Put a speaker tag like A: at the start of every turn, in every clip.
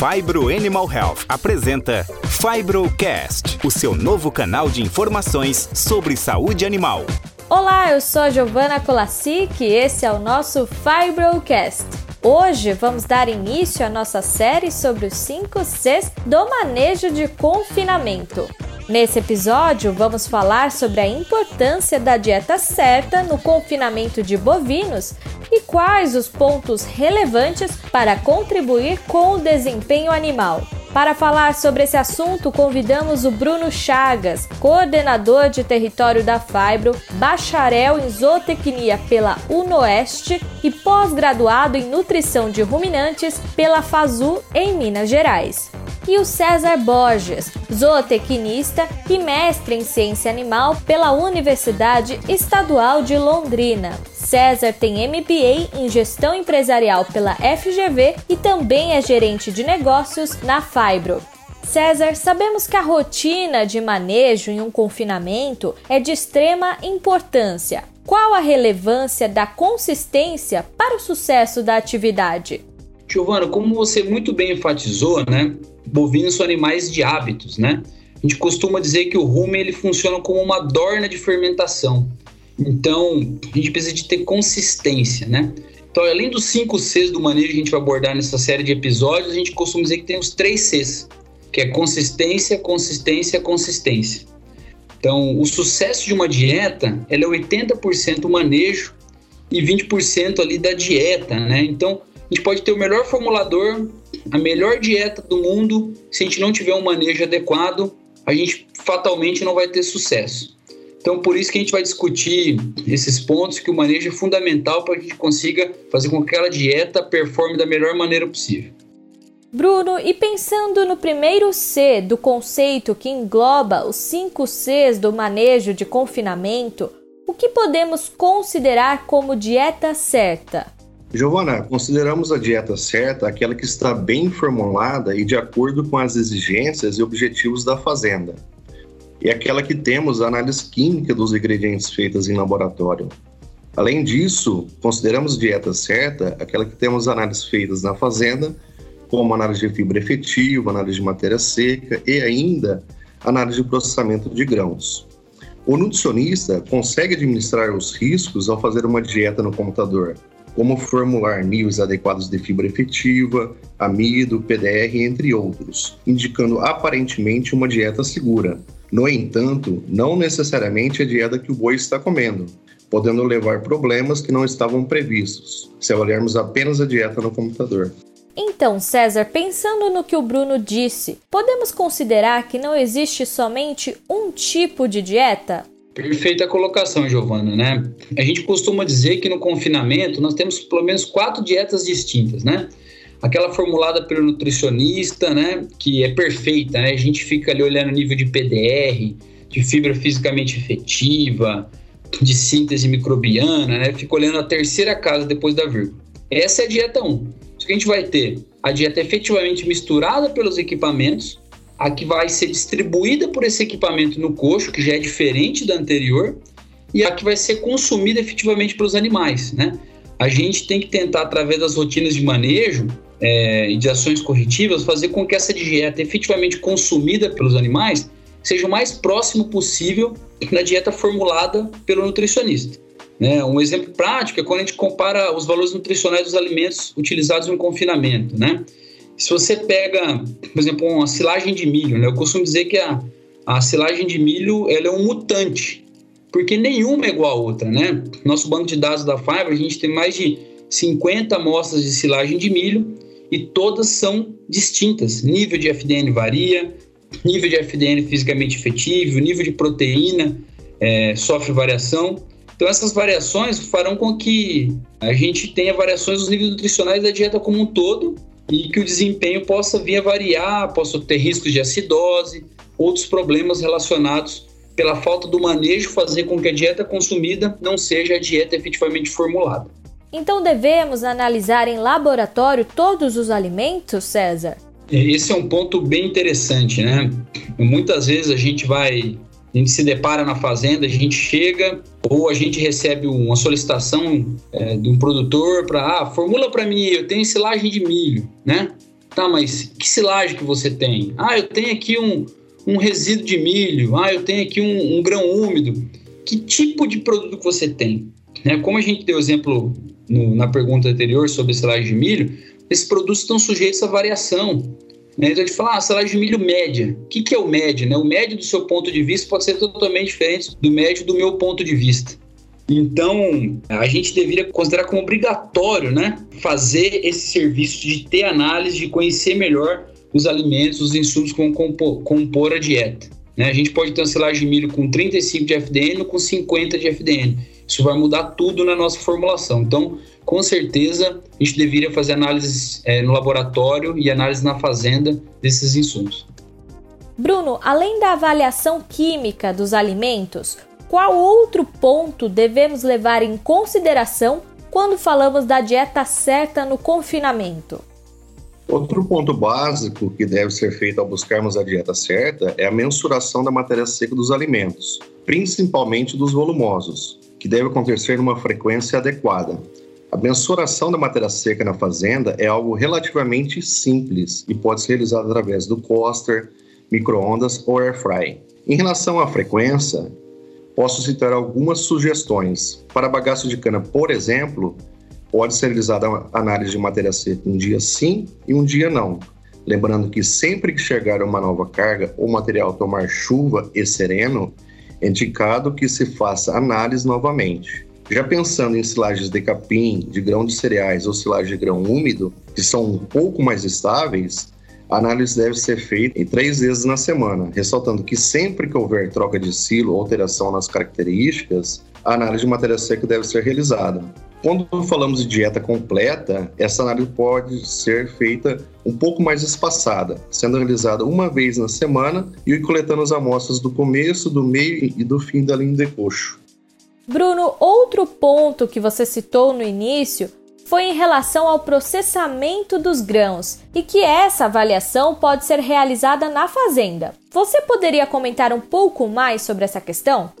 A: Fibro Animal Health apresenta Fibrocast, o seu novo canal de informações sobre saúde animal.
B: Olá, eu sou a Giovana Colassic e esse é o nosso Fibrocast. Hoje vamos dar início à nossa série sobre os 5 Cs do manejo de confinamento. Nesse episódio, vamos falar sobre a importância da dieta certa no confinamento de bovinos e quais os pontos relevantes para contribuir com o desempenho animal. Para falar sobre esse assunto, convidamos o Bruno Chagas, coordenador de território da Fibro, bacharel em zootecnia pela UNOeste e pós-graduado em nutrição de ruminantes pela FASU em Minas Gerais e o César Borges, zootecnista e mestre em ciência animal pela Universidade Estadual de Londrina. César tem MBA em gestão empresarial pela FGV e também é gerente de negócios na Fibro. César, sabemos que a rotina de manejo em um confinamento é de extrema importância. Qual a relevância da consistência para o sucesso da atividade?
C: Giovana, como você muito bem enfatizou, né, bovinos são animais de hábitos, né? A gente costuma dizer que o rumen ele funciona como uma dorna de fermentação. Então, a gente precisa de ter consistência, né? Então, além dos cinco Cs do manejo que a gente vai abordar nessa série de episódios, a gente costuma dizer que tem os três Cs, que é consistência, consistência, consistência. Então, o sucesso de uma dieta, ela é 80% manejo e 20% ali da dieta, né? Então, a gente pode ter o melhor formulador, a melhor dieta do mundo, se a gente não tiver um manejo adequado, a gente fatalmente não vai ter sucesso. Então, por isso que a gente vai discutir esses pontos, que o manejo é fundamental para que a gente consiga fazer com que aquela dieta performe da melhor maneira possível.
B: Bruno, e pensando no primeiro C do conceito que engloba os cinco Cs do manejo de confinamento, o que podemos considerar como dieta certa?
D: Giovana, consideramos a dieta certa aquela que está bem formulada e de acordo com as exigências e objetivos da fazenda. E aquela que temos a análise química dos ingredientes feitas em laboratório. Além disso, consideramos dieta certa aquela que temos análises feitas na fazenda, como análise de fibra efetiva, análise de matéria seca e ainda análise de processamento de grãos. O nutricionista consegue administrar os riscos ao fazer uma dieta no computador, como formular níveis adequados de fibra efetiva, amido, PDR, entre outros, indicando aparentemente uma dieta segura. No entanto, não necessariamente a dieta que o boi está comendo, podendo levar problemas que não estavam previstos, se olharmos apenas a dieta no computador.
B: Então, César, pensando no que o Bruno disse, podemos considerar que não existe somente um tipo de dieta?
C: Perfeita colocação, Giovana, né? A gente costuma dizer que no confinamento nós temos pelo menos quatro dietas distintas, né? Aquela formulada pelo nutricionista, né? Que é perfeita, né? A gente fica ali olhando o nível de PDR, de fibra fisicamente efetiva, de síntese microbiana, né? Fica olhando a terceira casa depois da vírgula. Essa é a dieta 1. Só que a gente vai ter a dieta efetivamente misturada pelos equipamentos, a que vai ser distribuída por esse equipamento no coxo, que já é diferente da anterior, e a que vai ser consumida efetivamente pelos animais, né? A gente tem que tentar, através das rotinas de manejo é, e de ações corretivas, fazer com que essa dieta efetivamente consumida pelos animais seja o mais próximo possível da dieta formulada pelo nutricionista. Né? Um exemplo prático é quando a gente compara os valores nutricionais dos alimentos utilizados no confinamento. Né? Se você pega, por exemplo, uma silagem de milho, né? eu costumo dizer que a, a silagem de milho ela é um mutante, porque nenhuma é igual a outra, né? Nosso banco de dados da Fiverr, a gente tem mais de 50 amostras de silagem de milho e todas são distintas. Nível de FDN varia, nível de FDN fisicamente efetivo, nível de proteína é, sofre variação. Então, essas variações farão com que a gente tenha variações nos níveis nutricionais da dieta como um todo e que o desempenho possa vir a variar, possa ter riscos de acidose, outros problemas relacionados pela falta do manejo fazer com que a dieta consumida não seja a dieta efetivamente formulada.
B: Então devemos analisar em laboratório todos os alimentos, César?
C: Esse é um ponto bem interessante, né? Muitas vezes a gente vai a gente se depara na fazenda, a gente chega ou a gente recebe uma solicitação é, de um produtor para, ah, formula para mim, eu tenho silagem de milho, né? Tá, mas que silagem que você tem? Ah, eu tenho aqui um, um resíduo de milho. Ah, eu tenho aqui um, um grão úmido. Que tipo de produto que você tem? Né? Como a gente deu exemplo no, na pergunta anterior sobre silagem de milho, esses produtos estão sujeitos à variação. Né? Então a gente fala, ah, silagem de milho média. O que, que é o médio? Né? O médio do seu ponto de vista pode ser totalmente diferente do médio do meu ponto de vista. Então, a gente deveria considerar como obrigatório né, fazer esse serviço de ter análise, de conhecer melhor os alimentos, os insumos que vão compor, compor a dieta. Né? A gente pode ter uma silagem de milho com 35 de FDN ou com 50 de FDN. Isso vai mudar tudo na nossa formulação. Então, com certeza, a gente deveria fazer análises é, no laboratório e análise na fazenda desses insumos.
B: Bruno, além da avaliação química dos alimentos, qual outro ponto devemos levar em consideração quando falamos da dieta certa no confinamento?
D: Outro ponto básico que deve ser feito ao buscarmos a dieta certa é a mensuração da matéria seca dos alimentos, principalmente dos volumosos, que deve acontecer numa frequência adequada. A mensuração da matéria seca na fazenda é algo relativamente simples e pode ser realizado através do coaster, microondas ou air fry. Em relação à frequência, posso citar algumas sugestões. Para bagaço de cana, por exemplo, pode ser realizada a análise de matéria seca um dia sim e um dia não. Lembrando que sempre que chegar uma nova carga ou material tomar chuva e sereno, é indicado que se faça análise novamente. Já pensando em silagens de capim, de grão de cereais ou silagem de grão úmido, que são um pouco mais estáveis, a análise deve ser feita em três vezes na semana, ressaltando que sempre que houver troca de silo ou alteração nas características, a análise de matéria seca deve ser realizada. Quando falamos de dieta completa, essa análise pode ser feita um pouco mais espaçada, sendo realizada uma vez na semana e coletando as amostras do começo, do meio e do fim da linha de coxo.
B: Bruno, outro ponto que você citou no início foi em relação ao processamento dos grãos e que essa avaliação pode ser realizada na fazenda. Você poderia comentar um pouco mais sobre essa questão?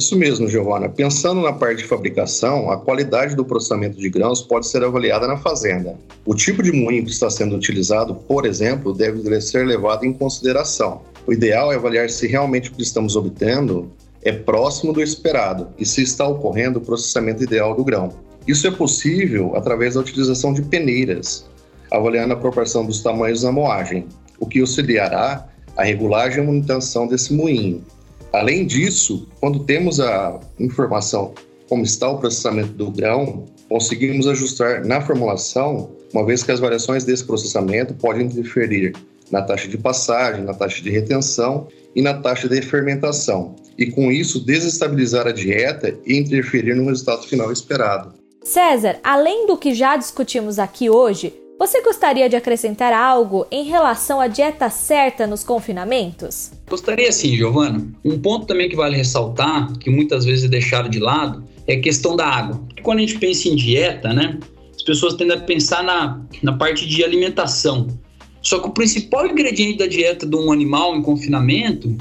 D: Isso mesmo, Giovana. Pensando na parte de fabricação, a qualidade do processamento de grãos pode ser avaliada na fazenda. O tipo de moinho que está sendo utilizado, por exemplo, deve ser levado em consideração. O ideal é avaliar se realmente o que estamos obtendo é próximo do esperado e se está ocorrendo o processamento ideal do grão. Isso é possível através da utilização de peneiras, avaliando a proporção dos tamanhos da moagem, o que auxiliará a regulagem e manutenção desse moinho. Além disso, quando temos a informação como está o processamento do grão, conseguimos ajustar na formulação, uma vez que as variações desse processamento podem interferir na taxa de passagem, na taxa de retenção e na taxa de fermentação, e com isso desestabilizar a dieta e interferir no resultado final esperado.
B: César, além do que já discutimos aqui hoje, você gostaria de acrescentar algo em relação à dieta certa nos confinamentos?
C: Gostaria sim, Giovana. Um ponto também que vale ressaltar, que muitas vezes é deixado de lado, é a questão da água. Porque quando a gente pensa em dieta, né, as pessoas tendem a pensar na, na parte de alimentação. Só que o principal ingrediente da dieta de um animal em confinamento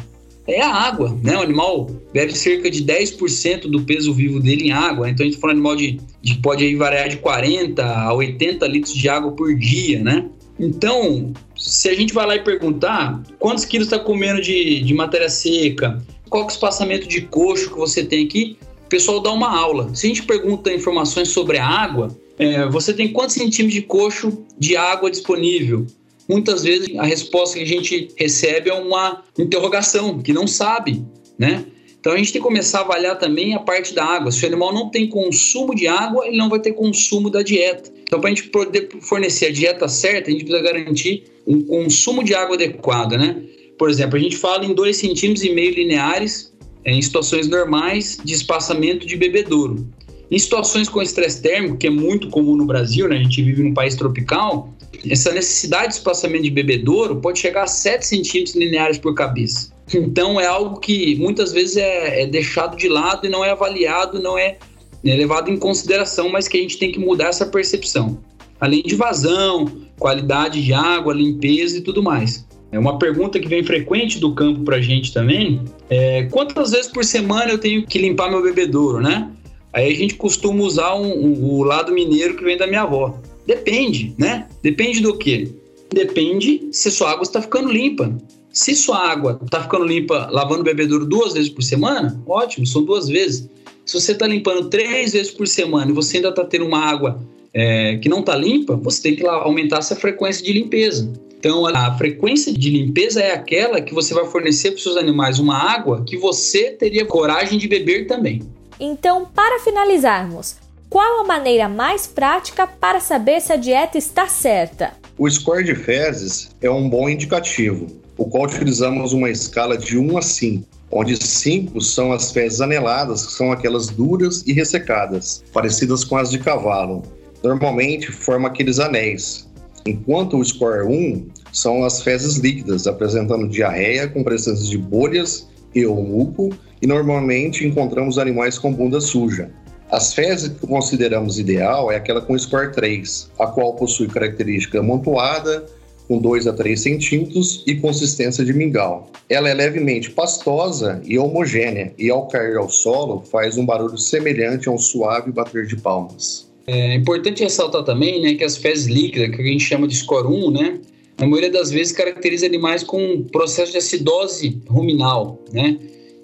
C: é a água, né? O animal bebe cerca de 10% do peso vivo dele em água. Então a gente fala um animal de, de pode aí variar de 40 a 80 litros de água por dia, né? Então, se a gente vai lá e perguntar quantos quilos está comendo de, de matéria seca, qual é o espaçamento de coxo que você tem aqui, o pessoal dá uma aula. Se a gente pergunta informações sobre a água, é, você tem quantos centímetros de coxo de água disponível? Muitas vezes a resposta que a gente recebe é uma interrogação, que não sabe, né? Então a gente tem que começar a avaliar também a parte da água. Se o animal não tem consumo de água, ele não vai ter consumo da dieta. Então, para a gente poder fornecer a dieta certa, a gente precisa garantir um consumo de água adequado, né? Por exemplo, a gente fala em 2,5 centímetros e meio lineares em situações normais de espaçamento de bebedouro. Em situações com estresse térmico, que é muito comum no Brasil, né? a gente vive num país tropical, essa necessidade de espaçamento de bebedouro pode chegar a 7 centímetros lineares por cabeça. Então é algo que muitas vezes é, é deixado de lado e não é avaliado, não é, é levado em consideração, mas que a gente tem que mudar essa percepção. Além de vazão, qualidade de água, limpeza e tudo mais. É uma pergunta que vem frequente do campo para a gente também. É, quantas vezes por semana eu tenho que limpar meu bebedouro, né? Aí a gente costuma usar um, um, o lado mineiro que vem da minha avó. Depende, né? Depende do quê? depende se sua água está ficando limpa. Se sua água está ficando limpa lavando o bebedouro duas vezes por semana, ótimo, são duas vezes. Se você está limpando três vezes por semana e você ainda está tendo uma água é, que não está limpa, você tem que aumentar essa frequência de limpeza. Então, a frequência de limpeza é aquela que você vai fornecer para os seus animais uma água que você teria coragem de beber também.
B: Então, para finalizarmos, qual a maneira mais prática para saber se a dieta está certa?
D: O score de fezes é um bom indicativo, o qual utilizamos uma escala de 1 a 5, onde 5 são as fezes aneladas, que são aquelas duras e ressecadas, parecidas com as de cavalo. Normalmente forma aqueles anéis, enquanto o score 1 são as fezes líquidas, apresentando diarreia com presença de bolhas e ou muco, e normalmente encontramos animais com bunda suja. As fezes que consideramos ideal é aquela com score 3, a qual possui característica amontoada, com 2 a 3 centímetros e consistência de mingau. Ela é levemente pastosa e homogênea, e ao cair ao solo faz um barulho semelhante a um suave bater de palmas.
C: É importante ressaltar também né, que as fezes líquidas, que a gente chama de score 1, né, na maioria das vezes caracteriza animais com processo de acidose ruminal, né?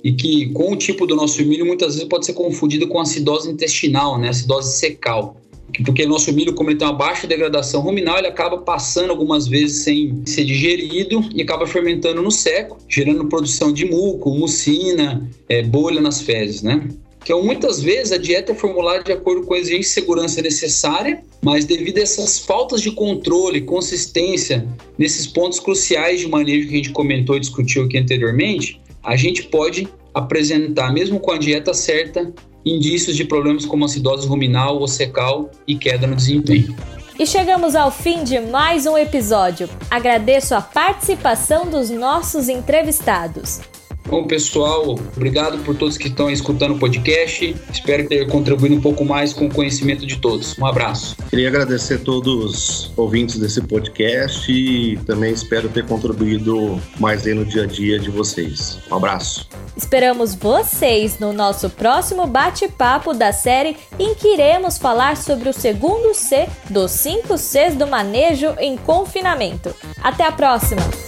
C: E que com o tipo do nosso milho muitas vezes pode ser confundido com acidose intestinal, né? Acidose secal. Porque o nosso milho, como ele tem uma baixa degradação ruminal, ele acaba passando algumas vezes sem ser digerido e acaba fermentando no seco, gerando produção de muco, mucina, é, bolha nas fezes, né? é, muitas vezes a dieta é formulada de acordo com a exigência de segurança necessária, mas devido a essas faltas de controle, consistência nesses pontos cruciais de manejo que a gente comentou e discutiu aqui anteriormente, a gente pode apresentar, mesmo com a dieta certa, indícios de problemas como acidose ruminal ou secal e queda no desempenho.
B: E chegamos ao fim de mais um episódio. Agradeço a participação dos nossos entrevistados.
C: Bom, pessoal, obrigado por todos que estão escutando o podcast. Espero ter contribuído um pouco mais com o conhecimento de todos. Um abraço.
D: Queria agradecer a todos os ouvintes desse podcast e também espero ter contribuído mais aí no dia a dia de vocês. Um abraço.
B: Esperamos vocês no nosso próximo bate-papo da série em que iremos falar sobre o segundo C dos 5 Cs do manejo em confinamento. Até a próxima!